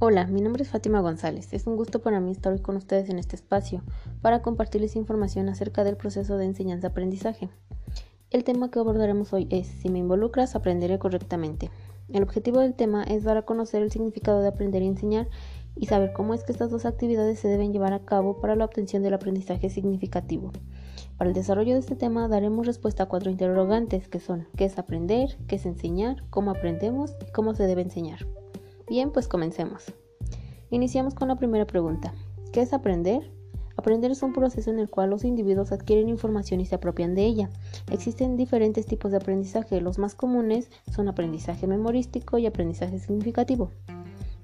Hola, mi nombre es Fátima González. Es un gusto para mí estar hoy con ustedes en este espacio para compartirles información acerca del proceso de enseñanza-aprendizaje. El tema que abordaremos hoy es Si me involucras, aprenderé correctamente. El objetivo del tema es dar a conocer el significado de aprender y enseñar y saber cómo es que estas dos actividades se deben llevar a cabo para la obtención del aprendizaje significativo. Para el desarrollo de este tema daremos respuesta a cuatro interrogantes que son ¿qué es aprender? ¿qué es enseñar? ¿cómo aprendemos? cómo se debe enseñar? Bien, pues comencemos. Iniciamos con la primera pregunta. ¿Qué es aprender? Aprender es un proceso en el cual los individuos adquieren información y se apropian de ella. Existen diferentes tipos de aprendizaje. Los más comunes son aprendizaje memorístico y aprendizaje significativo.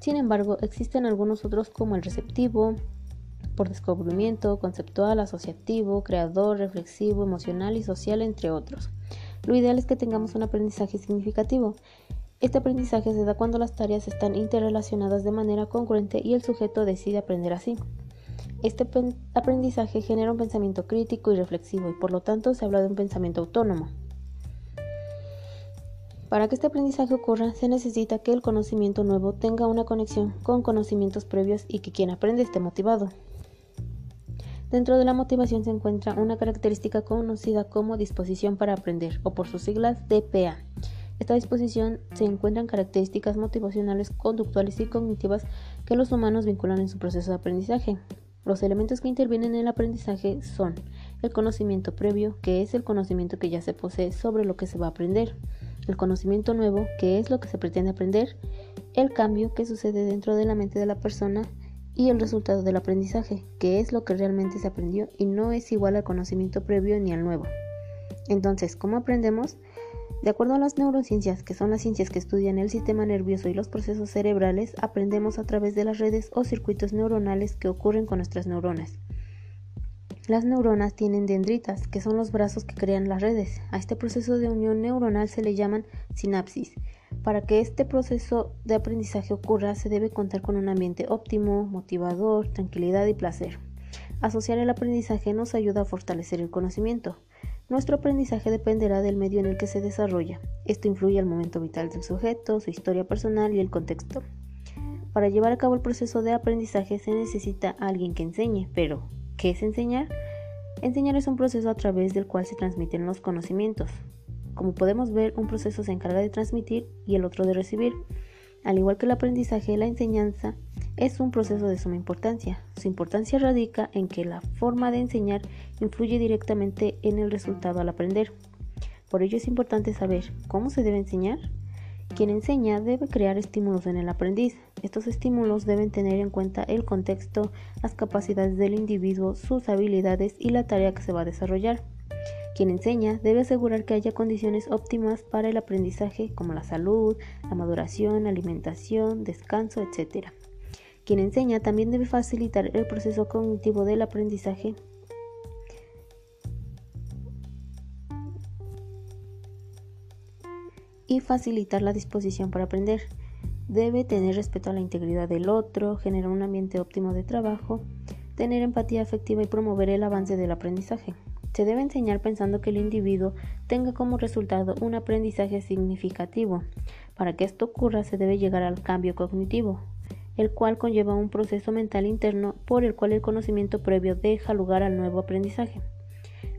Sin embargo, existen algunos otros como el receptivo, por descubrimiento, conceptual, asociativo, creador, reflexivo, emocional y social, entre otros. Lo ideal es que tengamos un aprendizaje significativo. Este aprendizaje se da cuando las tareas están interrelacionadas de manera congruente y el sujeto decide aprender así. Este aprendizaje genera un pensamiento crítico y reflexivo y por lo tanto se habla de un pensamiento autónomo. Para que este aprendizaje ocurra se necesita que el conocimiento nuevo tenga una conexión con conocimientos previos y que quien aprende esté motivado. Dentro de la motivación se encuentra una característica conocida como disposición para aprender o por sus siglas DPA esta disposición se encuentran características motivacionales, conductuales y cognitivas que los humanos vinculan en su proceso de aprendizaje. Los elementos que intervienen en el aprendizaje son el conocimiento previo, que es el conocimiento que ya se posee sobre lo que se va a aprender, el conocimiento nuevo, que es lo que se pretende aprender, el cambio que sucede dentro de la mente de la persona y el resultado del aprendizaje, que es lo que realmente se aprendió y no es igual al conocimiento previo ni al nuevo. Entonces, ¿cómo aprendemos? De acuerdo a las neurociencias, que son las ciencias que estudian el sistema nervioso y los procesos cerebrales, aprendemos a través de las redes o circuitos neuronales que ocurren con nuestras neuronas. Las neuronas tienen dendritas, que son los brazos que crean las redes. A este proceso de unión neuronal se le llaman sinapsis. Para que este proceso de aprendizaje ocurra, se debe contar con un ambiente óptimo, motivador, tranquilidad y placer. Asociar el aprendizaje nos ayuda a fortalecer el conocimiento. Nuestro aprendizaje dependerá del medio en el que se desarrolla. Esto influye al momento vital del sujeto, su historia personal y el contexto. Para llevar a cabo el proceso de aprendizaje se necesita alguien que enseñe, pero ¿qué es enseñar? Enseñar es un proceso a través del cual se transmiten los conocimientos. Como podemos ver, un proceso se encarga de transmitir y el otro de recibir. Al igual que el aprendizaje, la enseñanza es un proceso de suma importancia. Su importancia radica en que la forma de enseñar influye directamente en el resultado al aprender. Por ello es importante saber cómo se debe enseñar. Quien enseña debe crear estímulos en el aprendiz. Estos estímulos deben tener en cuenta el contexto, las capacidades del individuo, sus habilidades y la tarea que se va a desarrollar. Quien enseña debe asegurar que haya condiciones óptimas para el aprendizaje como la salud, la maduración, alimentación, descanso, etc. Quien enseña también debe facilitar el proceso cognitivo del aprendizaje y facilitar la disposición para aprender. Debe tener respeto a la integridad del otro, generar un ambiente óptimo de trabajo, tener empatía afectiva y promover el avance del aprendizaje. Se debe enseñar pensando que el individuo tenga como resultado un aprendizaje significativo. Para que esto ocurra se debe llegar al cambio cognitivo, el cual conlleva un proceso mental interno por el cual el conocimiento previo deja lugar al nuevo aprendizaje.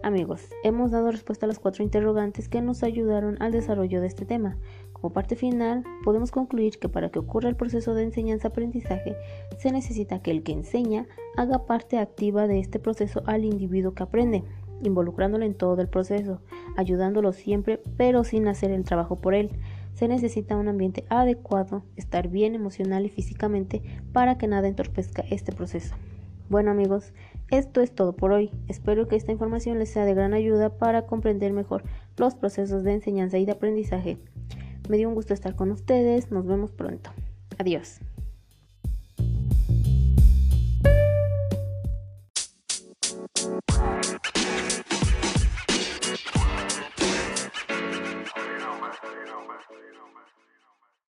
Amigos, hemos dado respuesta a las cuatro interrogantes que nos ayudaron al desarrollo de este tema. Como parte final, podemos concluir que para que ocurra el proceso de enseñanza-aprendizaje, se necesita que el que enseña haga parte activa de este proceso al individuo que aprende, involucrándolo en todo el proceso, ayudándolo siempre, pero sin hacer el trabajo por él, se necesita un ambiente adecuado, estar bien emocional y físicamente para que nada entorpezca este proceso. Bueno amigos, esto es todo por hoy. Espero que esta información les sea de gran ayuda para comprender mejor los procesos de enseñanza y de aprendizaje. Me dio un gusto estar con ustedes. Nos vemos pronto. Adiós.